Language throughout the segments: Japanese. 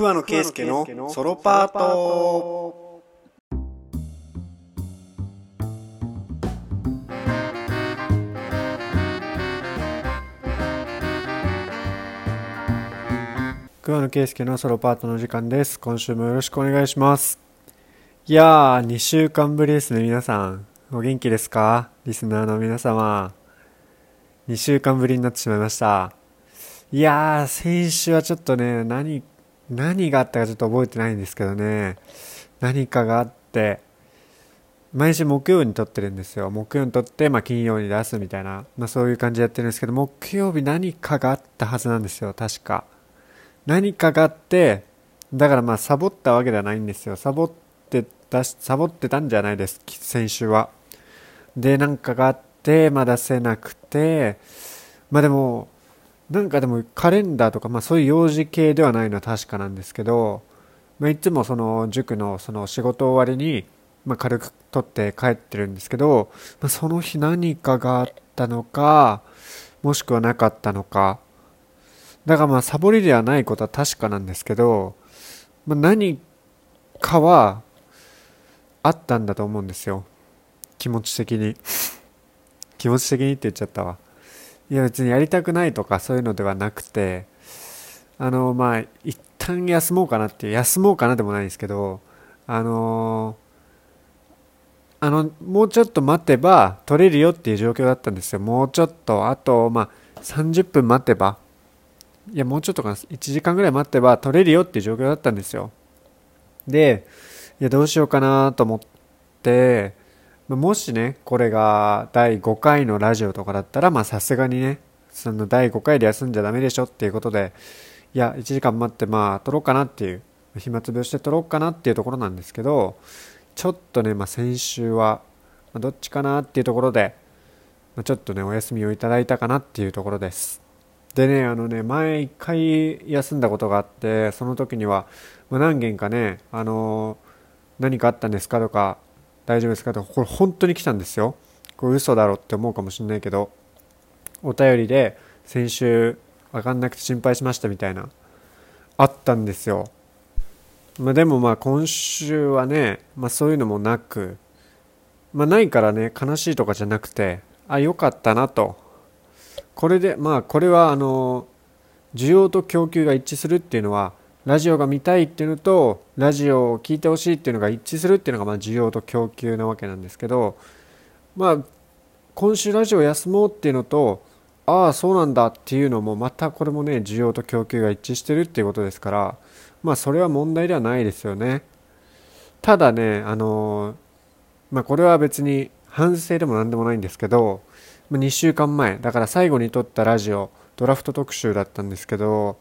桑野圭介のソロパート。桑野圭介のソロパートの時間です。今週もよろしくお願いします。いやー2週間ぶりですね皆さん。お元気ですか？リスナーの皆様。2週間ぶりになってしまいました。いやー先週はちょっとね何何があったかちょっと覚えてないんですけどね。何かがあって毎週木曜に撮ってるんですよ。木曜に撮って、まあ、金曜に出すみたいな、まあ、そういう感じでやってるんですけど木曜日何かがあったはずなんですよ。確か。何かがあってだからまあサボったわけではないんですよ。サボって出しサボってたんじゃないです。先週は。でなんかがあってまあ出せなくてまあでもなんかでもカレンダーとか、まあ、そういう幼児系ではないのは確かなんですけど、まあ、いつもその塾のその仕事終わりに、まあ、軽く取って帰ってるんですけど、まあ、その日何かがあったのかもしくはなかったのか。だからまあサボりではないことは確かなんですけど、まあ、何かはあったんだと思うんですよ。気持ち的に。気持ち的にって言っちゃったわ。いや別にやりたくないとかそういうのではなくてあのまあ一旦休もうかなって休もうかなでもないんですけどあのあのもうちょっと待てば取れるよっていう状況だったんですよ。もうちょっとあとまあ30分待てばいやもうちょっとかな1時間ぐらい待ってば取れるよっていう状況だったんですよ。でいやどうしようかなと思ってもしね、これが第5回のラジオとかだったら、まあさすがにね、その第5回で休んじゃダメでしょっていうことで、いや、1時間待ってまあ撮ろうかなっていう、暇つぶして撮ろうかなっていうところなんですけど、ちょっとね、まあ先週は、ま、どっちかなっていうところで、ま、ちょっとね、お休みをいただいたかなっていうところです。でね、あのね、前1回休んだことがあって、その時には、ま、何件かね、あの、何かあったんですかとか、大丈夫ですか？とこれ本当に来たんですよ。これ嘘だろって思うかもしれないけどお便りで先週分かんなくて心配しましたみたいなあったんですよ、まあ、でもまあ今週はね、まあ、そういうのもなくまあないからね悲しいとかじゃなくてあ良かったなと。これでまあこれはあの需要と供給が一致するっていうのはラジオが見たいっていうのとラジオを聴いてほしいっていうのが一致するっていうのがまあ需要と供給なわけなんですけどまあ今週ラジオ休もうっていうのとああそうなんだっていうのもまたこれもね需要と供給が一致してるっていうことですからまあそれは問題ではないですよね。ただねあのまあこれは別に反省でも何でもないんですけど2週間前だから最後に撮ったラジオドラフト特集だったんですけど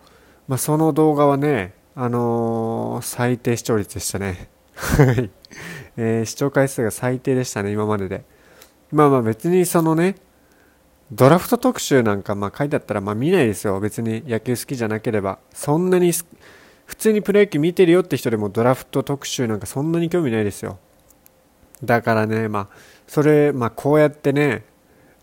まあ、その動画はね、あのー、最低視聴率でしたね。はい。えー、視聴回数が最低でしたね、今までで。まあまあ別にそのね、ドラフト特集なんかまあ書いてあったらまあ見ないですよ。別に野球好きじゃなければ。そんなに、普通にプロ野球見てるよって人でもドラフト特集なんかそんなに興味ないですよ。だからね、まあ、それ、まあこうやってね、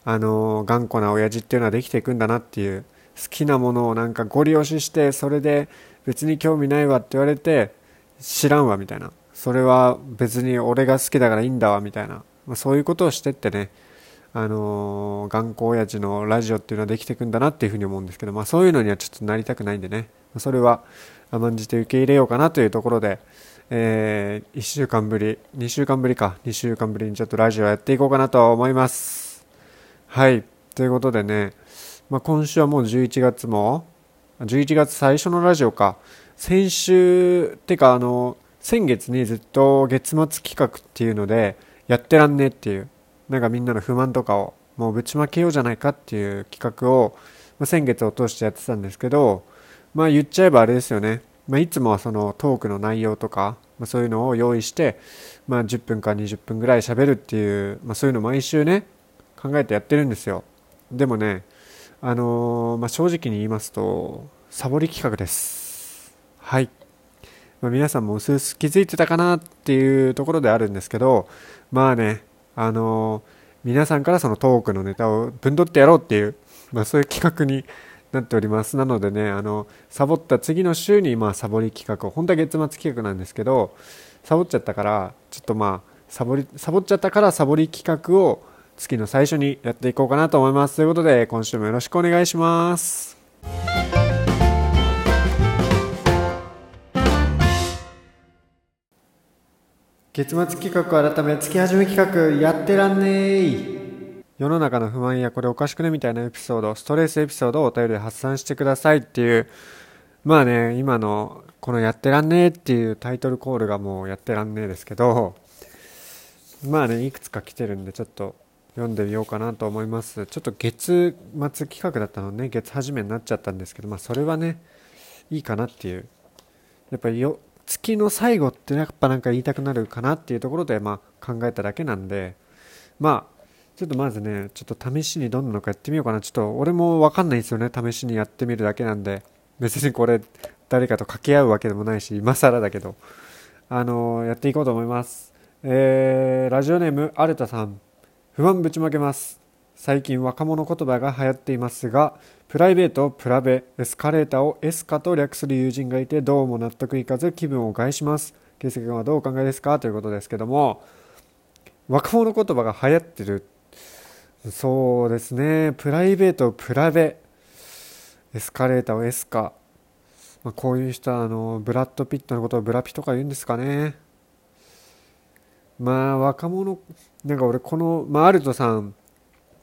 あのー、頑固な親父っていうのはできていくんだなっていう、好きなものをなんかゴリ押ししてそれで別に興味ないわって言われて知らんわみたいな。それは別に俺が好きだからいいんだわみたいな、まあ、そういうことをしてってねあのー、頑固親父のラジオっていうのはできていくんだなっていうふうに思うんですけど、まあ、そういうのにはちょっとなりたくないんでね。それは甘んじて受け入れようかなというところで、えー、1週間ぶり2週間ぶりか。2週間ぶりにちょっとラジオやっていこうかなと思います。はい。ということでねまあ、今週はもう11月も11月最初のラジオか。先週ってかあの先月にずっと月末企画っていうのでやってらんねっていうなんかみんなの不満とかをもうぶちまけようじゃないかっていう企画を、まあ、先月を通してやってたんですけどまあ言っちゃえばあれですよね、まあ、いつもはそのトークの内容とか、まあ、そういうのを用意して、まあ、10分か20分ぐらい喋るっていう、まあ、そういうの毎週ね考えてやってるんですよ。でもねあの、まあ、正直に言いますと、サボり企画です。はい。まあ、皆さんも薄々気づいてたかなっていうところであるんですけど、まあね、あの、皆さんからそのトークのネタをぶんどってやろうっていう、まあ、そういう企画になっておりますなのでねあのサボった次の週にまあサボり企画を本当は月末企画なんですけどサボっちゃったからちょっとまあサボりサボっちゃったからサボり企画を月の最初にやっていこうかなと思います。ということで今週もよろしくお願いします。月末企画改め月始め企画やってらんねー世の中の不満やこれおかしくねみたいなエピソードストレスエピソードをお便りで発散してくださいっていうまあね今のこのやってらんねーっていうタイトルコールがもうやってらんねーですけどまあねいくつか来てるんでちょっと読んでみようかなと思います。ちょっと月末企画だったのね。月始めになっちゃったんですけどまあそれはねいいかなっていう。やっぱりよ月の最後ってやっぱなんか言いたくなるかなっていうところでまあ考えただけなんで。まあちょっとまずねちょっと試しにどんなのかやってみようかな。ちょっと俺もわかんないんですよね。試しにやってみるだけなんで。別にこれ誰かと掛け合うわけでもないし今更だけど。あの、やっていこうと思います。えー、ラジオネームアルタさん。不満ぶちまけます。最近若者言葉が流行っていますがプライベートプラベエスカレーターをエスカと略する友人がいてどうも納得いかず気分を害します。圭介君はどうお考えですかということですけども若者言葉が流行ってるそうですねプライベートプラベエスカレーターをエスカ、まあ、こういう人はあのブラッド・ピットのことをブラピとか言うんですかねまあ若者なんか俺この、まあ、アルトさん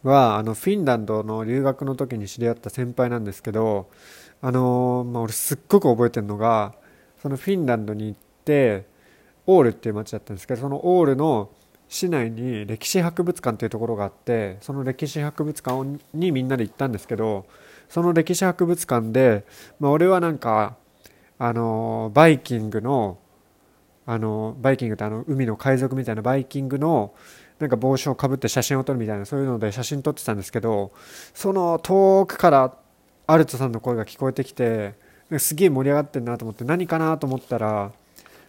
はあのフィンランドの留学の時に知り合った先輩なんですけどあのまあ、俺すっごく覚えてるのがそのフィンランドに行ってオールっていう街だったんですけどそのオールの市内に歴史博物館というところがあってその歴史博物館にみんなで行ったんですけどその歴史博物館で、まあ、俺はなんかあのバイキングのあのバイキングってあの海の海賊みたいなバイキングのなんか帽子をかぶって写真を撮るみたいなそういうので写真撮ってたんですけどその遠くからアルトさんの声が聞こえてきてすげえ盛り上がってるなと思って何かなと思ったら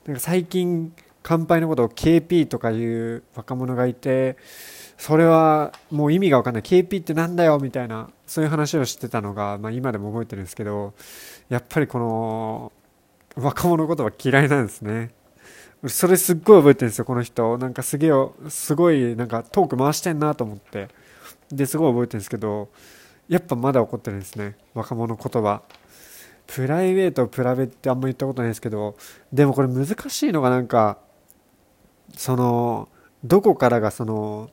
なんか最近乾杯のことを KP とかいう若者がいてそれはもう意味が分かんない。KP ってなんだよみたいなそういう話をしてたのが、まあ、今でも覚えてるんですけどやっぱりこの若者言葉嫌いなんですね。それすっごい覚えてるんですよこの人。なんかすげえすごいなんかトーク回してんなと思って。ですごい覚えてるんですけどやっぱまだ怒ってるんですね若者言葉。プライベートプラベってあんま言ったことないですけどでもこれ難しいのがなんかそのどこからがその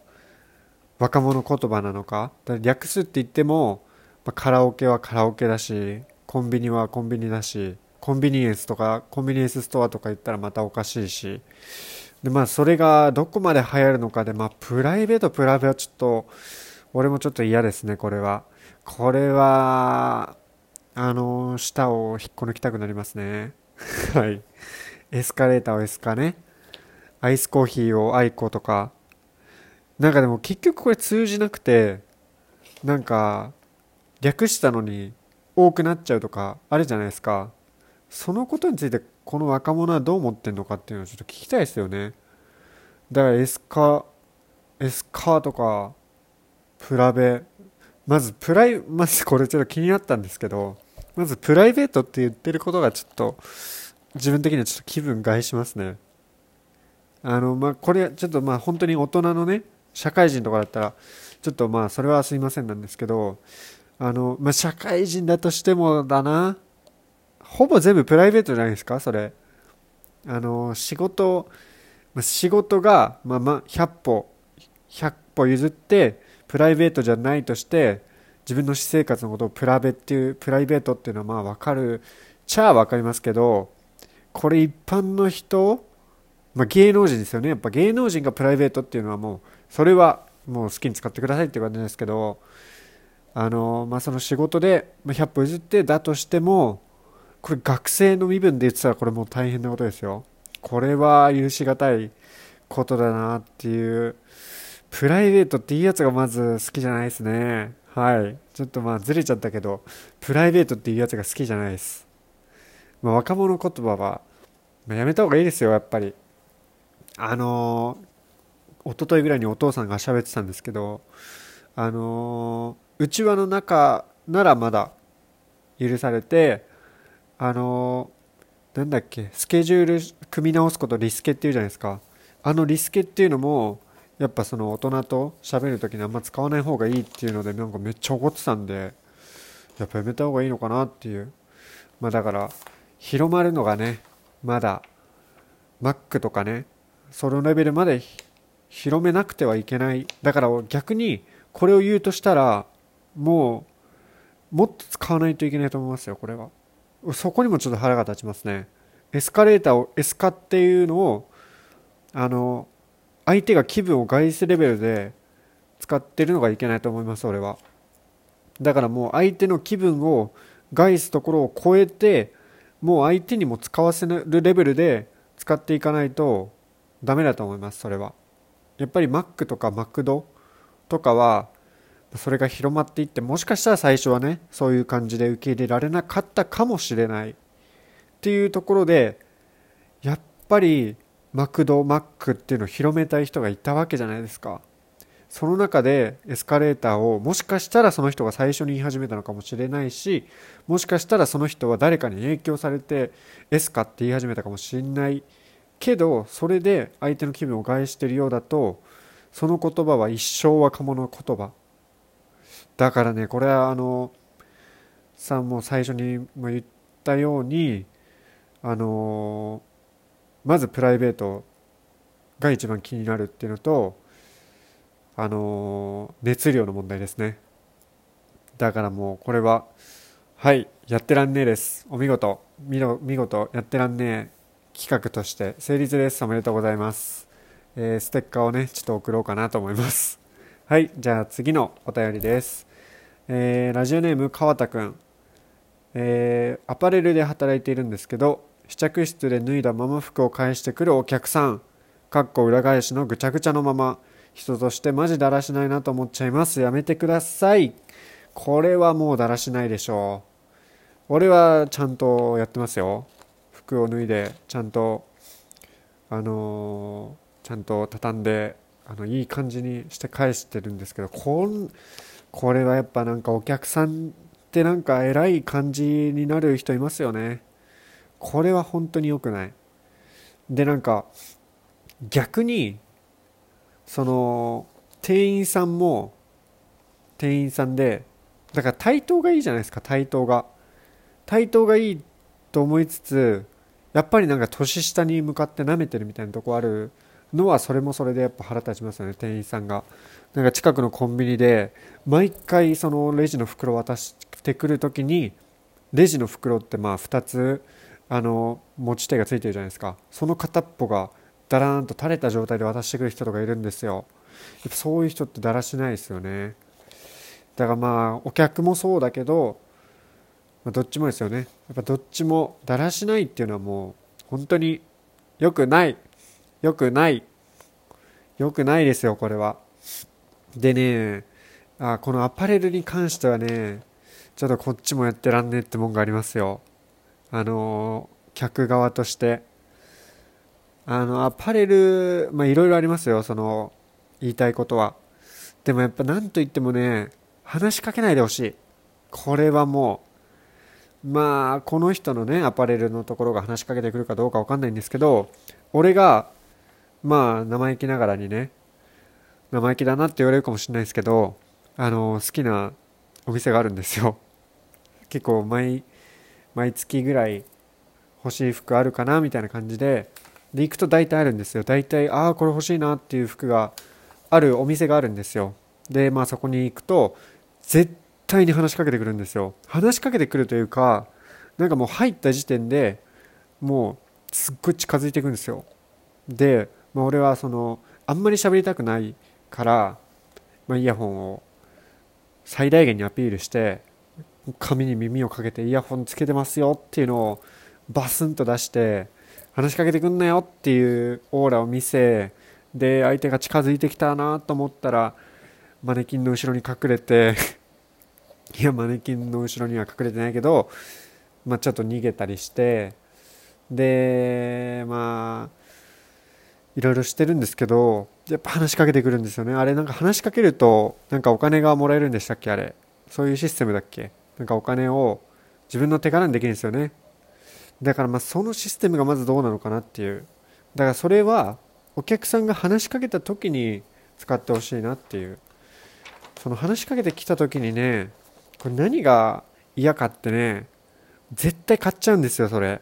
若者言葉なのか。略すって言っても、まあ、カラオケはカラオケだしコンビニはコンビニだしコンビニエンスとかコンビニエンスストアとか言ったらまたおかしいし。でまあそれがどこまで流行るのかでまあプライベートプライベはちょっと俺もちょっと嫌ですねこれは。これはあの舌を引っこ抜きたくなりますね。はい。エスカレーターをエスカね。アイスコーヒーをアイコとか。なんかでも結局これ通じなくてなんか略したのに多くなっちゃうとかあるじゃないですか。そのことについてこの若者はどう思ってんのかっていうのをちょっと聞きたいですよね。だからエスカエスカーとかプラベ。まずプライ まずこれちょっと気になったんですけどまずプライベートって言ってることがちょっと自分的にはちょっと気分害しますね。あのまあこれちょっとまあ本当に大人のね社会人とかだったらちょっとまあそれはすいませんなんですけどあのまあ社会人だとしてもだな。ほぼ全部プライベートじゃないですか？それ。あの仕事仕事が、まあ、ま100歩100歩譲ってプライベートじゃないとして自分の私生活のことをプラベっていうプライベートっていうのはまあ分かるちゃあ分かりますけどこれ一般の人、まあ、芸能人ですよね。やっぱ芸能人がプライベートっていうのはもうそれはもう好きに使ってくださいっていう感じですけどあのまあその仕事でま100歩譲ってだとしてもこれ学生の身分で言ってたらこれもう大変なことですよ。これは許し難いことだなっていう。プライベートっていいやつがまず好きじゃないですね。はい。ちょっとまあずれちゃったけど、プライベートっていうやつが好きじゃないです。まあ、若者言葉は、まあ、やめた方がいいですよ、やっぱり。あのー、一昨日ぐらいにお父さんが喋ってたんですけど、あのー、内輪の中ならまだ許されてあのなんだっけスケジュール組み直すことリスケっていうじゃないですか。あのリスケっていうのもやっぱその大人と喋る時にあんま使わない方がいいっていうのでなんかめっちゃ怒ってたんでやっぱやめた方がいいのかなっていう。まあだから広まるのがねまだ Mac とかねそのレベルまで広めなくてはいけない。だから逆にこれを言うとしたらもうもっと使わないといけないと思いますよこれは。そこにもちょっと腹が立ちますね。エスカレーターをエスカっていうのをあの相手が気分を害すレベルで使ってるのがいけないと思います俺は。だからもう相手の気分を害すところを超えてもう相手にも使わせるレベルで使っていかないとダメだと思いますそれは。やっぱり Mac とかマクドとかはそれが広まっていってもしかしたら最初はねそういう感じで受け入れられなかったかもしれない。っていうところでやっぱりマクドマックっていうのを広めたい人がいたわけじゃないですか。その中でエスカレーターをもしかしたらその人が最初に言い始めたのかもしれないしもしかしたらその人は誰かに影響されてエスカって言い始めたかもしれない。けどそれで相手の気分を害してるようだとその言葉は一生若者の言葉。だからねこれはあのさんも最初に言ったようにあのまずプライベートが一番気になるっていうのとあの熱量の問題ですね。だからもうこれははいやってらんねえです。お見事見事やってらんねえ。企画として成立です。おめでとうございます、えー、ステッカーをねちょっと送ろうかなと思います。はいじゃあ次のお便りです、えー、ラジオネーム川田くん、えー、アパレルで働いているんですけど試着室で脱いだまま服を返してくるお客さん。かっこ裏返しのぐちゃぐちゃのまま。人としてマジだらしないなと思っちゃいます。やめてください。これはもうだらしないでしょう。俺はちゃんとやってますよ。服を脱いでちゃんとあのー、ちゃんと畳んであのいい感じにして返してるんですけどこんこれはやっぱなんかお客さんってなんか偉い感じになる人いますよね。これは本当に良くない。でなんか逆にその店員さんも店員さんでだから対等がいいじゃないですか対等が。対等がいいと思いつつやっぱりなんか年下に向かって舐めてるみたいなとこあるのはそれもそれでやっぱ腹立ちますよね店員さんが。なんか近くのコンビニで毎回そのレジの袋渡してくる時にレジの袋ってまあ2つあの持ち手がついてるじゃないですか。その片っぽがだらんと垂れた状態で渡してくる人とかいるんですよ。やっぱそういう人ってだらしないですよね。だからまあお客もそうだけどまあ、どっちもですよね。やっぱどっちもだらしないっていうのはもう本当に良くない。良くない。良くないですよこれは。でねあこのアパレルに関してはねちょっとこっちもやってらんねえってもんがありますよ。あの客側として。あのアパレルまあいろいろありますよその言いたいことは。でもやっぱ何と言ってもね話しかけないでほしい。これはもうまあこの人のねアパレルのところが話しかけてくるかどうか分かんないんですけど俺がまあ生意気ながらにね生意気だなって言われるかもしれないですけどあの好きなお店があるんですよ。結構毎毎月ぐらい欲しい服あるかなみたいな感じでで行くと大体あるんですよ。大体ああこれ欲しいなっていう服があるお店があるんですよ。でまあそこに行くと絶対に話しかけてくるんですよ。話しかけてくるというかなんかもう入った時点でもうすっごい近づいていくんですよ。で、まあ、俺はそのあんまり喋りたくないから、まあ、イヤホンを最大限にアピールして髪に耳をかけてイヤホンつけてますよっていうのをバスンと出して話しかけてくんなよっていうオーラを見せで相手が近づいてきたなと思ったらマネキンの後ろに隠れて いやマネキンの後ろには隠れてないけど、まあ、ちょっと逃げたりしてでまあいろいろしてるんですけどやっぱ話しかけてくるんですよね。あれなんか話しかけるとなんかお金がもらえるんでしたっけ？あれ。そういうシステムだっけ？なんかお金を自分の手柄にできるんですよね。だからまあそのシステムがまずどうなのかなっていう。だからそれはお客さんが話しかけた時に使ってほしいなっていう。その話しかけてきた時にねこれ何が嫌かってね絶対買っちゃうんですよそれ。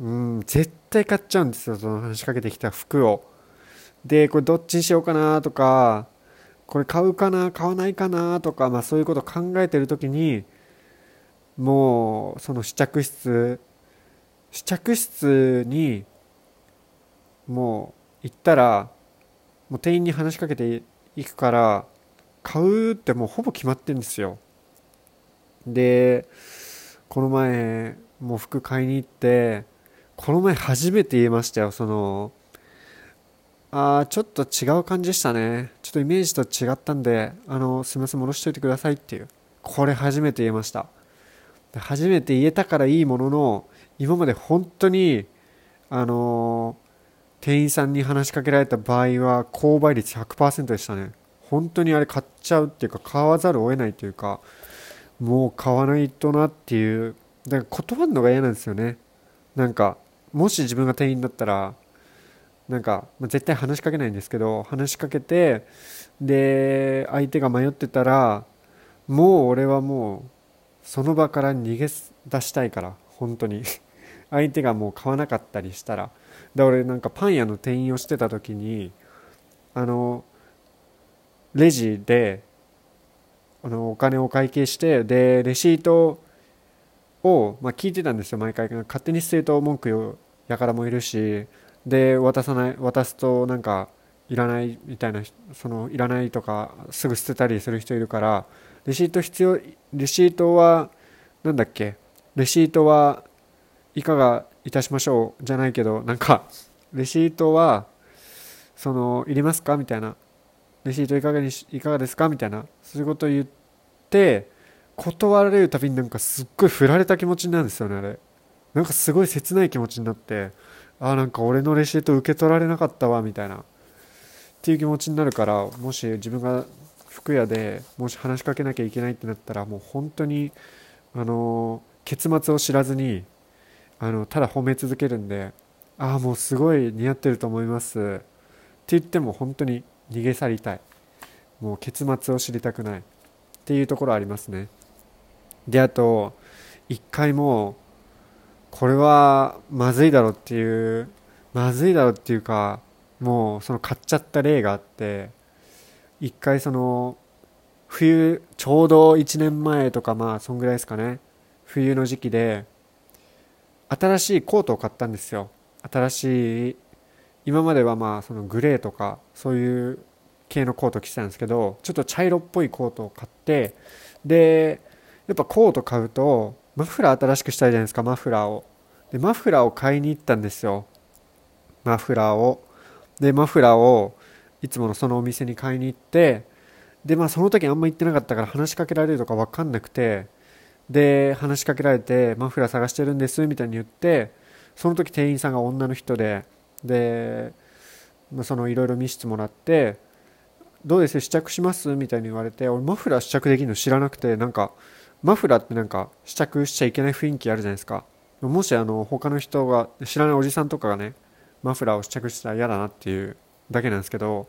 うん絶対買っちゃうんですよその話しかけてきた服を。でこれどっちにしようかなとかこれ買うかな買わないかなとか、まあ、そういうことを考えてる時にもうその試着室試着室にもう行ったらもう店員に話しかけていくから買うってもうほぼ決まってんですよ。でこの前もう服買いに行ってこの前初めて言いましたよそのああちょっと違う感じでしたね。ちょっとイメージと違ったんであのすみません戻しといてくださいっていう。これ初めて言えました。初めて言えたからいいものの今まで本当にあの店員さんに話しかけられた場合は購買率100%でしたね。本当にあれ買っちゃうっていうか買わざるを得ないというかもう買わないとなっていうだから断るのが嫌なんですよね。なんかもし自分が店員だったらなんか、まあ、絶対話しかけないんですけど話しかけてで相手が迷ってたらもう俺はもうその場から逃げ出したいから本当に。相手がもう買わなかったりしたら。で俺なんかパン屋の店員をしてた時にあのレジであのお金を会計してでレシートを、まあ、聞いてたんですよ毎回。勝手に捨てると文句うやからもいるしで渡さない渡すとなんかいらないみたいなそのいらないとかすぐ捨てたりする人いるからレシート必要レシートはなんだっけ？レシートはいかがいたしましょうじゃないけどなんかレシートはそのいりますかみたいな。レシートいかがにいかがですかみたいな。そういうことを言って断られるたびになんかすっごい振られた気持ちになるんですよねあれ。なんかすごい切ない気持ちになってあなんか俺のレシート受け取られなかったわみたいな。っていう気持ちになるからもし自分が服屋でもし話しかけなきゃいけないってなったらもう本当にあの結末を知らずにあのただ褒め続けるんでああもうすごい似合ってると思います。って言っても本当に逃げ去りたい。もう結末を知りたくない。っていうところありますね。であと一回もこれはまずいだろっていうまずいだろっていうかもうその買っちゃった例があって一回その冬ちょうど1年前とかまあそんぐらいですかね冬の時期で新しいコートを買ったんですよ。新しい今まではまあそのグレーとかそういう系のコート着てたんですけどちょっと茶色っぽいコートを買ってでやっぱコート買うとマフラー新しくしたいじゃないですかマフラーを。でマフラーを買いに行ったんですよ。マフラーを。でマフラーをいつものそのお店に買いに行ってでまあその時あんま行ってなかったから話しかけられるとか分かんなくてで話しかけられてマフラー探してるんですみたいに言ってその時店員さんが女の人でで、まあ、そのいろいろ見せてもらってどうです？試着します？みたいに言われて俺マフラー試着できるの知らなくてなんかマフラーってなんか試着しちゃいけない雰囲気あるじゃないですか。もしあの他の人が知らないおじさんとかがねマフラーを試着したら嫌だなっていうだけなんですけど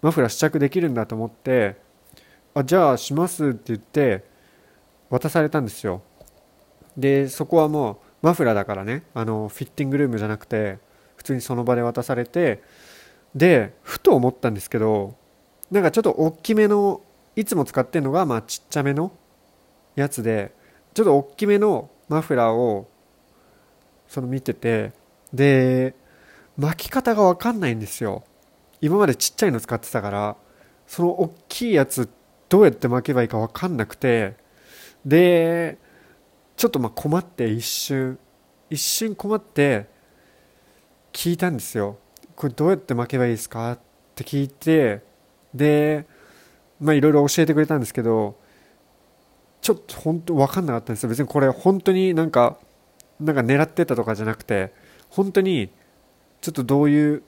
マフラー試着できるんだと思ってあじゃあしますって言って渡されたんですよ。でそこはもうマフラーだからねあのフィッティングルームじゃなくて普通にその場で渡されてでふと思ったんですけどなんかちょっと大きめのいつも使ってるのがまあちっちゃめのやつでちょっと大きめのマフラーをその見ててで巻き方が分かんないんですよ。今までちっちゃいの使ってたからその大きいやつどうやって巻けばいいか分かんなくてでちょっとまあ困って一瞬一瞬困って聞いたんですよ。これどうやって巻けばいいですか？って聞いてでまあいろいろ教えてくれたんですけどちょっと本当分かんなかったんですよ。別にこれ本当になんかなんか狙ってたとかじゃなくて本当にちょっとどういう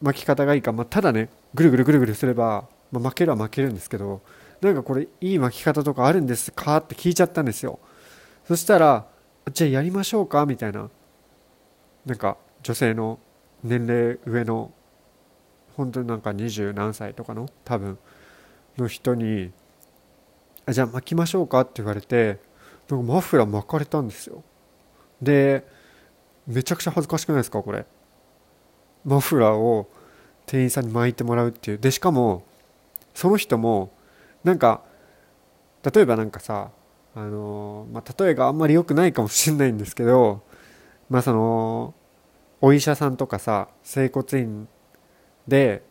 巻き方がいいか、まあ、ただねぐるぐるぐるぐるすれば、まあ、負けるは負けるんですけどなんかこれいい巻き方とかあるんですかって聞いちゃったんですよ。そしたらじゃあやりましょうかみたいな。なんか女性の年齢上の本当になんか二十何歳とかの多分の人に「じゃあ巻きましょうか」って言われてなんかマフラー巻かれたんですよ。でめちゃくちゃ恥ずかしくないですか？これ。マフラーを店員さんに巻いてもらうっていう。でしかもその人もなんか例えばなんかさあのまあ、例えがあんまり良くないかもしれないんですけどまあそのお医者さんとかさ整骨院で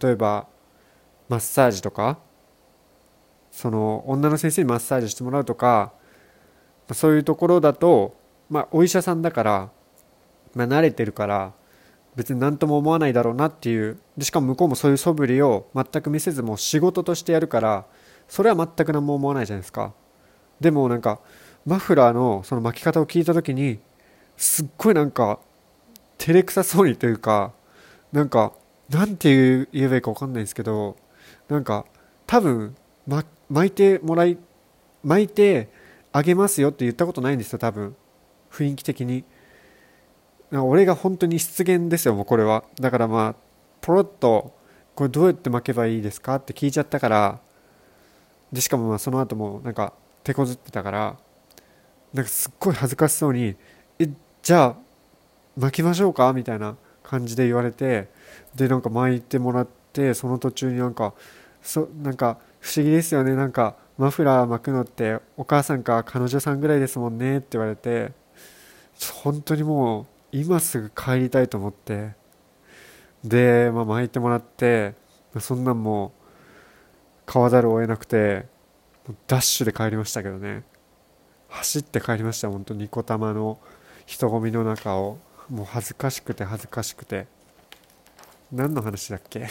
例えばマッサージとかその女の先生にマッサージしてもらうとかそういうところだと、まあ、お医者さんだから、まあ、慣れてるから別に何とも思わないだろうなっていうでしかも向こうもそういう素振りを全く見せずもう仕事としてやるからそれは全く何も思わないじゃないですか。でもなんかマフラーのその巻き方を聞いた時にすっごいなんか照れくさそうにというかなんかなんて言えばいいか分かんないんですけどなんか多分、ま、巻いてもらい巻いてあげますよって言ったことないんですよ多分。雰囲気的に。俺が本当に失言ですよもうこれは。だからまあポロッとこれどうやって巻けばいいですかって聞いちゃったから。でしかもまあその後もなんか手こずってたから。なんかすっごい恥ずかしそうに「えじゃあ巻きましょうか?」みたいな感じで言われて。でなんか巻いてもらってその途中になんかそなんか不思議ですよね。なんかマフラー巻くのってお母さんか彼女さんぐらいですもんねって言われて本当にもう今すぐ帰りたいと思って。で、まあ、巻いてもらってそんなんもう買わざるを得なくてダッシュで帰りましたけどね。走って帰りました本当ニコ玉の人混みの中を。もう恥ずかしくて恥ずかしくて。何の話だっけ？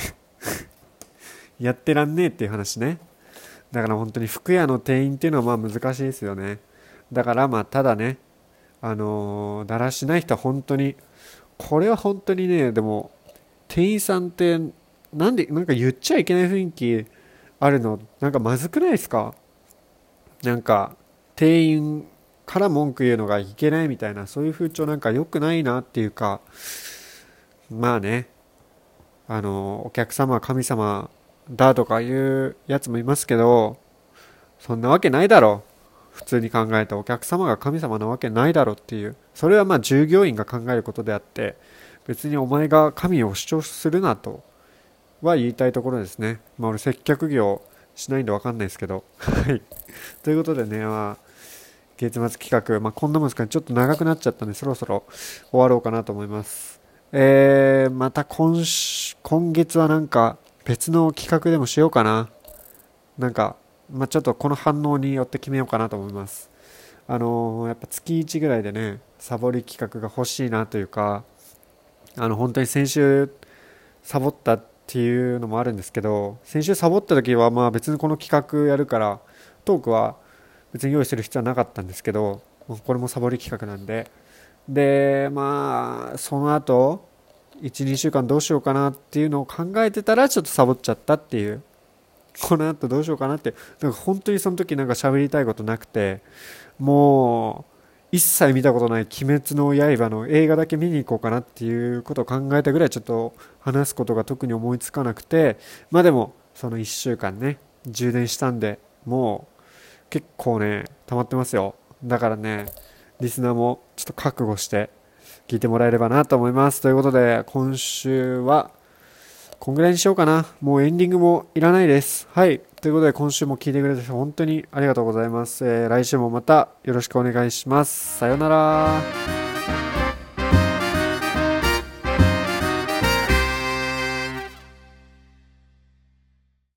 やってらんねえっていう話ね。だから本当に服屋の店員っていうのはまあ難しいですよね。だからまあただねあのー、だらしない人は本当にこれは本当にねでも店員さんってなんでなんか言っちゃいけない雰囲気あるの？なんかまずくないですか？なんか店員から文句言うのがいけないみたいなそういう風潮なんか良くないなっていうかまあねあのお客様は神様だとかいうやつもいますけどそんなわけないだろ普通に考えてお客様が神様なわけないだろっていう。それはまあ従業員が考えることであって別にお前が神を主張するなとは言いたいところですね。まあ俺接客業しないんでわかんないですけど。はい。ということでねまあ月末企画、まあ、こんなもんですかね、ちょっと長くなっちゃったんで、そろそろ終わろうかなと思います。えー、また今今月はなんか別の企画でもしようかな。なんか、まあ、ちょっとこの反応によって決めようかなと思います。あのー、やっぱ月1ぐらいでね、サボり企画が欲しいなというか、あの、本当に先週サボったっていうのもあるんですけど、先週サボった時はまあ別にこの企画やるから、トークは別に用意する必要はなかったんですけどこれもサボり企画なんででまあその後12週間どうしようかなっていうのを考えてたらちょっとサボっちゃったっていう。この後どうしようかなって。なんか本当にその時なんか喋りたいことなくて。もう一切見たことない「鬼滅の刃」の映画だけ見に行こうかなっていうことを考えたぐらいちょっと話すことが特に思いつかなくて。まあでもその1週間ね充電したんでもう結構ね溜まってますよ。だからねリスナーもちょっと覚悟して聞いてもらえればなと思います。ということで今週はこんぐらいにしようかな。もうエンディングもいらないです。はい。ということで今週も聞いてくれて本当にありがとうございます、えー、来週もまたよろしくお願いします。さようなら。